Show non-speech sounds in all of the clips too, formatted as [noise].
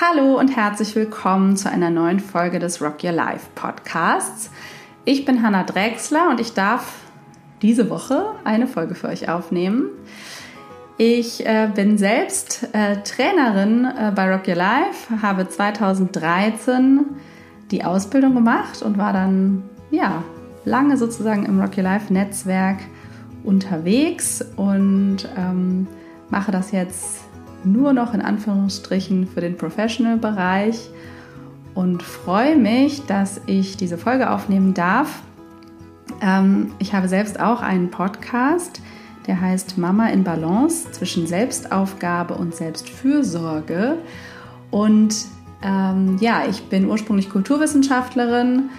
Hallo und herzlich willkommen zu einer neuen Folge des Rock Your Life Podcasts. Ich bin Hanna Drexler und ich darf diese Woche eine Folge für euch aufnehmen. Ich äh, bin selbst äh, Trainerin äh, bei Rock Your Life, habe 2013 die Ausbildung gemacht und war dann ja lange sozusagen im Rock Your Life Netzwerk unterwegs und ähm, mache das jetzt nur noch in Anführungsstrichen für den Professional-Bereich und freue mich, dass ich diese Folge aufnehmen darf. Ähm, ich habe selbst auch einen Podcast, der heißt Mama in Balance zwischen Selbstaufgabe und Selbstfürsorge. Und ähm, ja, ich bin ursprünglich Kulturwissenschaftlerin,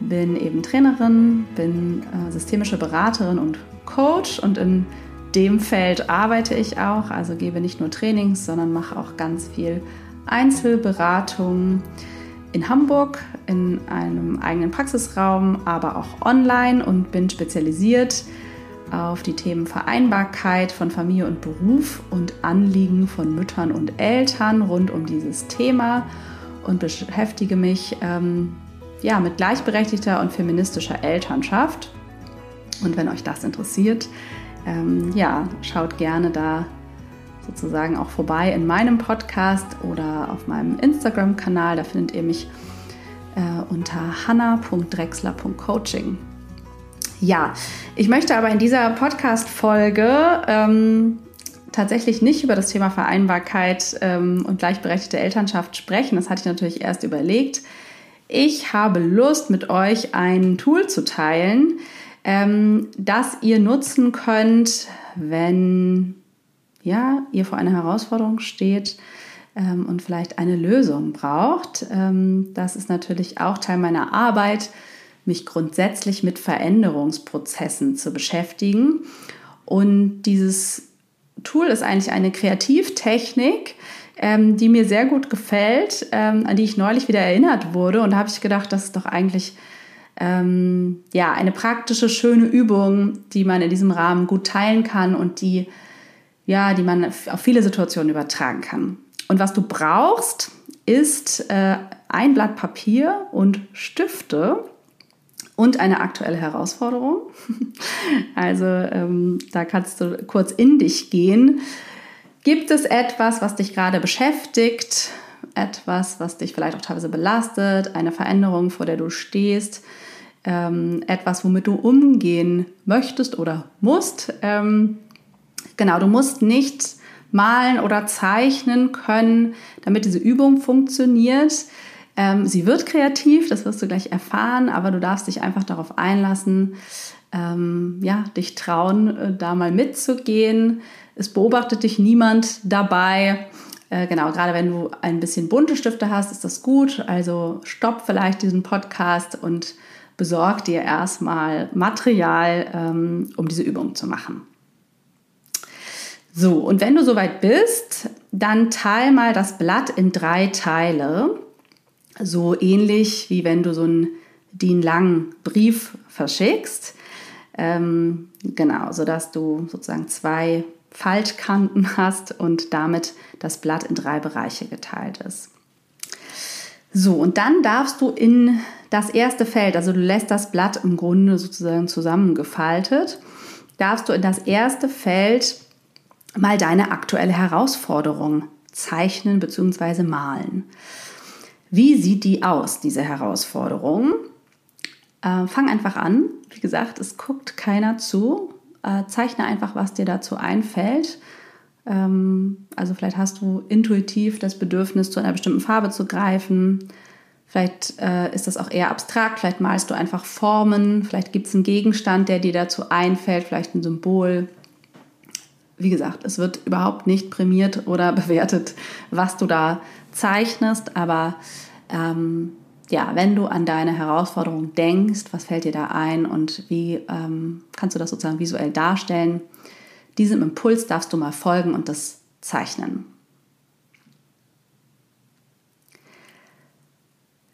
bin eben Trainerin, bin äh, systemische Beraterin und Coach und in dem Feld arbeite ich auch, also gebe nicht nur Trainings, sondern mache auch ganz viel Einzelberatung in Hamburg in einem eigenen Praxisraum, aber auch online und bin spezialisiert auf die Themen Vereinbarkeit von Familie und Beruf und Anliegen von Müttern und Eltern rund um dieses Thema und beschäftige mich ähm, ja, mit gleichberechtigter und feministischer Elternschaft. Und wenn euch das interessiert, ähm, ja, schaut gerne da sozusagen auch vorbei in meinem Podcast oder auf meinem Instagram-Kanal. Da findet ihr mich äh, unter hanna.drexler.coaching. Ja, ich möchte aber in dieser Podcast-Folge ähm, tatsächlich nicht über das Thema Vereinbarkeit ähm, und gleichberechtigte Elternschaft sprechen. Das hatte ich natürlich erst überlegt. Ich habe Lust, mit euch ein Tool zu teilen, ähm, das ihr nutzen könnt, wenn ja, ihr vor einer Herausforderung steht ähm, und vielleicht eine Lösung braucht. Ähm, das ist natürlich auch Teil meiner Arbeit, mich grundsätzlich mit Veränderungsprozessen zu beschäftigen. Und dieses Tool ist eigentlich eine Kreativtechnik, ähm, die mir sehr gut gefällt, ähm, an die ich neulich wieder erinnert wurde. Und da habe ich gedacht, das ist doch eigentlich ähm, ja, eine praktische, schöne Übung, die man in diesem Rahmen gut teilen kann und die, ja, die man auf viele Situationen übertragen kann. Und was du brauchst, ist äh, ein Blatt Papier und Stifte und eine aktuelle Herausforderung. [laughs] Also ähm, da kannst du kurz in dich gehen. Gibt es etwas, was dich gerade beschäftigt? Etwas, was dich vielleicht auch teilweise belastet? Eine Veränderung, vor der du stehst? ähm, etwas, womit du umgehen möchtest oder musst. Ähm, genau, du musst nicht malen oder zeichnen können, damit diese Übung funktioniert. Ähm, sie wird kreativ, das wirst du gleich erfahren, aber du darfst dich einfach darauf einlassen, ähm, ja, dich trauen, äh, da mal mitzugehen. Es beobachtet dich niemand dabei. Äh, genau, gerade wenn du ein bisschen bunte Stifte hast, ist das gut. Also stopp vielleicht diesen Podcast und besorg dir erstmal Material, ähm, um diese Übung zu machen. So, und wenn du soweit bist, dann teil mal das Blatt in drei Teile. So ähnlich wie wenn du so einen DIN-langen Brief verschickst. Ähm, genau, sodass du sozusagen zwei Faltkanten hast und damit das Blatt in drei Bereiche geteilt ist. So, und dann darfst du in das erste Feld, also du lässt das Blatt im Grunde sozusagen zusammengefaltet, darfst du in das erste Feld mal deine aktuelle Herausforderung zeichnen bzw. malen. Wie sieht die aus, diese Herausforderung? Äh, fang einfach an. Wie gesagt, es guckt keiner zu. Äh, zeichne einfach, was dir dazu einfällt. Ähm, also vielleicht hast du intuitiv das Bedürfnis, zu einer bestimmten Farbe zu greifen. Vielleicht äh, ist das auch eher abstrakt, vielleicht malst du einfach Formen, vielleicht gibt es einen Gegenstand, der dir dazu einfällt, vielleicht ein Symbol. Wie gesagt, es wird überhaupt nicht prämiert oder [laughs] bewertet, was du da zeichnest, aber ähm, ja, wenn du an deine Herausforderung denkst, was fällt dir da ein und wie ähm, kannst du das sozusagen visuell darstellen, diesem Impuls darfst du mal folgen und das zeichnen.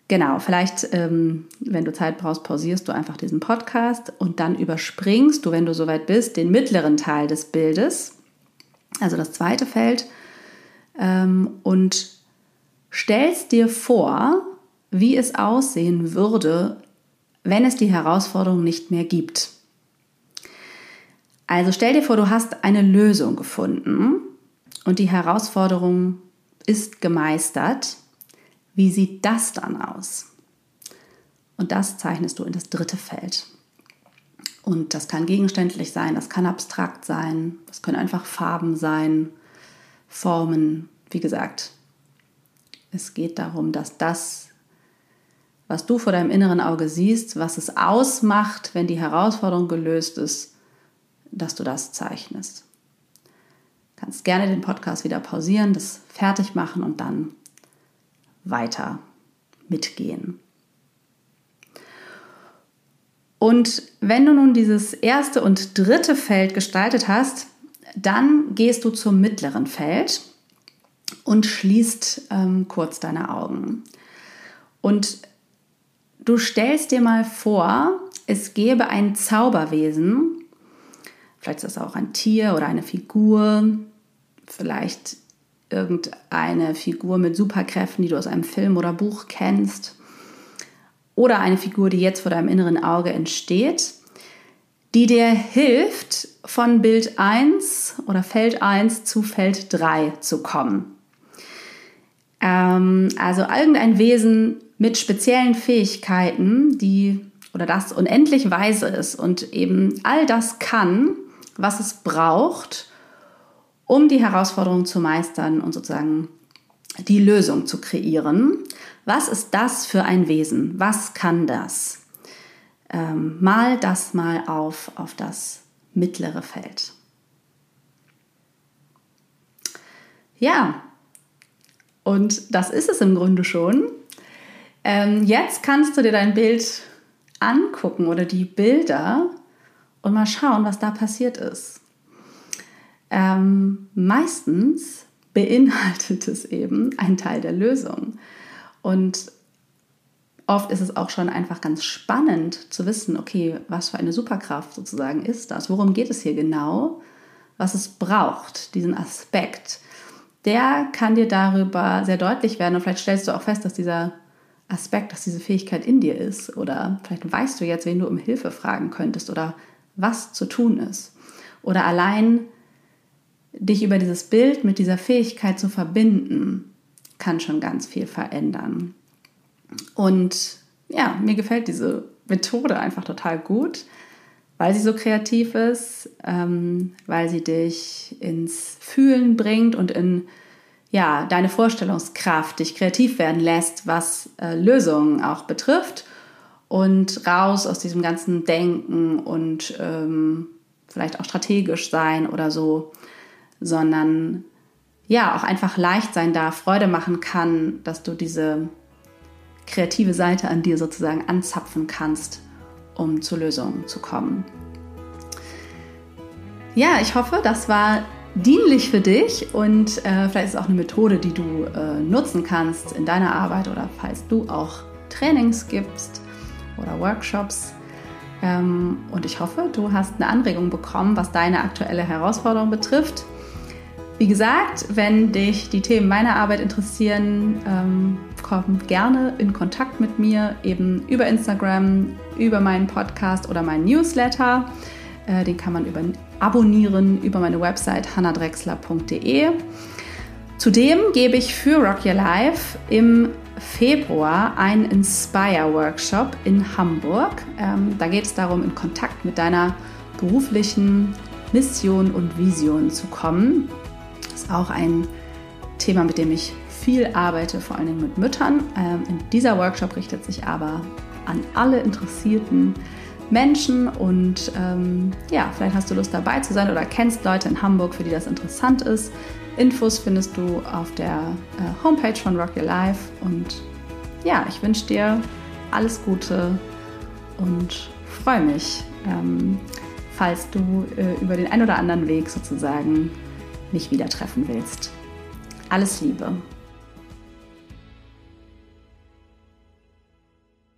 Genau, vielleicht, ähm, wenn du Zeit brauchst, pausierst du einfach diesen Podcast und dann überspringst du, wenn du soweit bist, den mittleren Teil des Bildes, also das zweite Feld, ähm, und stellst dir vor, wie es aussehen würde, wenn es die Herausforderung nicht mehr gibt. Also stell dir vor, du hast eine Lösung gefunden und die Herausforderung ist gemeistert. Wie sieht das dann aus? Und das zeichnest du in das dritte Feld. Und das kann gegenständlich sein, das kann abstrakt sein, das können einfach Farben sein, Formen. Wie gesagt, es geht darum, dass das, was du vor deinem inneren Auge siehst, was es ausmacht, wenn die Herausforderung gelöst ist, dass du das zeichnest. Du kannst gerne den Podcast wieder pausieren, das fertig machen und dann weiter mitgehen. Und wenn du nun dieses erste und dritte Feld gestaltet hast, dann gehst du zum mittleren Feld und schließt ähm, kurz deine Augen. Und du stellst dir mal vor, es gäbe ein Zauberwesen, vielleicht ist das auch ein Tier oder eine Figur, vielleicht irgendeine Figur mit Superkräften, die du aus einem Film oder Buch kennst, oder eine Figur, die jetzt vor deinem inneren Auge entsteht, die dir hilft, von Bild 1 oder Feld 1 zu Feld 3 zu kommen. Ähm, also irgendein Wesen mit speziellen Fähigkeiten, die oder das unendlich weise ist und eben all das kann, was es braucht, um die Herausforderung zu meistern und sozusagen die Lösung zu kreieren. Was ist das für ein Wesen? Was kann das? Ähm, mal das mal auf auf das mittlere Feld. Ja, und das ist es im Grunde schon. Ähm, jetzt kannst du dir dein Bild angucken oder die Bilder und mal schauen, was da passiert ist. Ähm, meistens beinhaltet es eben einen Teil der Lösung. Und oft ist es auch schon einfach ganz spannend zu wissen, okay, was für eine Superkraft sozusagen ist das? Worum geht es hier genau? Was es braucht, diesen Aspekt. Der kann dir darüber sehr deutlich werden und vielleicht stellst du auch fest, dass dieser Aspekt, dass diese Fähigkeit in dir ist oder vielleicht weißt du jetzt, wen du um Hilfe fragen könntest oder was zu tun ist. Oder allein dich über dieses Bild mit dieser Fähigkeit zu verbinden, kann schon ganz viel verändern. Und ja, mir gefällt diese Methode einfach total gut, weil sie so kreativ ist, ähm, weil sie dich ins Fühlen bringt und in ja, deine Vorstellungskraft, dich kreativ werden lässt, was äh, Lösungen auch betrifft. Und raus aus diesem ganzen Denken und ähm, vielleicht auch strategisch sein oder so, sondern ja, auch einfach leicht sein darf, Freude machen kann, dass du diese kreative Seite an dir sozusagen anzapfen kannst, um zu Lösungen zu kommen. Ja, ich hoffe, das war dienlich für dich und äh, vielleicht ist es auch eine Methode, die du äh, nutzen kannst in deiner Arbeit oder falls du auch Trainings gibst oder Workshops. Ähm, und ich hoffe, du hast eine Anregung bekommen, was deine aktuelle Herausforderung betrifft. Wie gesagt, wenn dich die Themen meiner Arbeit interessieren, ähm, komm gerne in Kontakt mit mir, eben über Instagram, über meinen Podcast oder meinen Newsletter. Äh, den kann man über, abonnieren über meine Website hannadrexler.de. Zudem gebe ich für Rock Your Life im Februar einen Inspire Workshop in Hamburg. Ähm, da geht es darum, in Kontakt mit deiner beruflichen Mission und Vision zu kommen ist auch ein Thema, mit dem ich viel arbeite, vor allen Dingen mit Müttern. Ähm, dieser Workshop richtet sich aber an alle interessierten Menschen und ähm, ja, vielleicht hast du Lust dabei zu sein oder kennst Leute in Hamburg, für die das interessant ist. Infos findest du auf der äh, Homepage von Rock Your Life und ja, ich wünsche dir alles Gute und freue mich, ähm, falls du äh, über den ein oder anderen Weg sozusagen mich wieder treffen willst. Alles Liebe.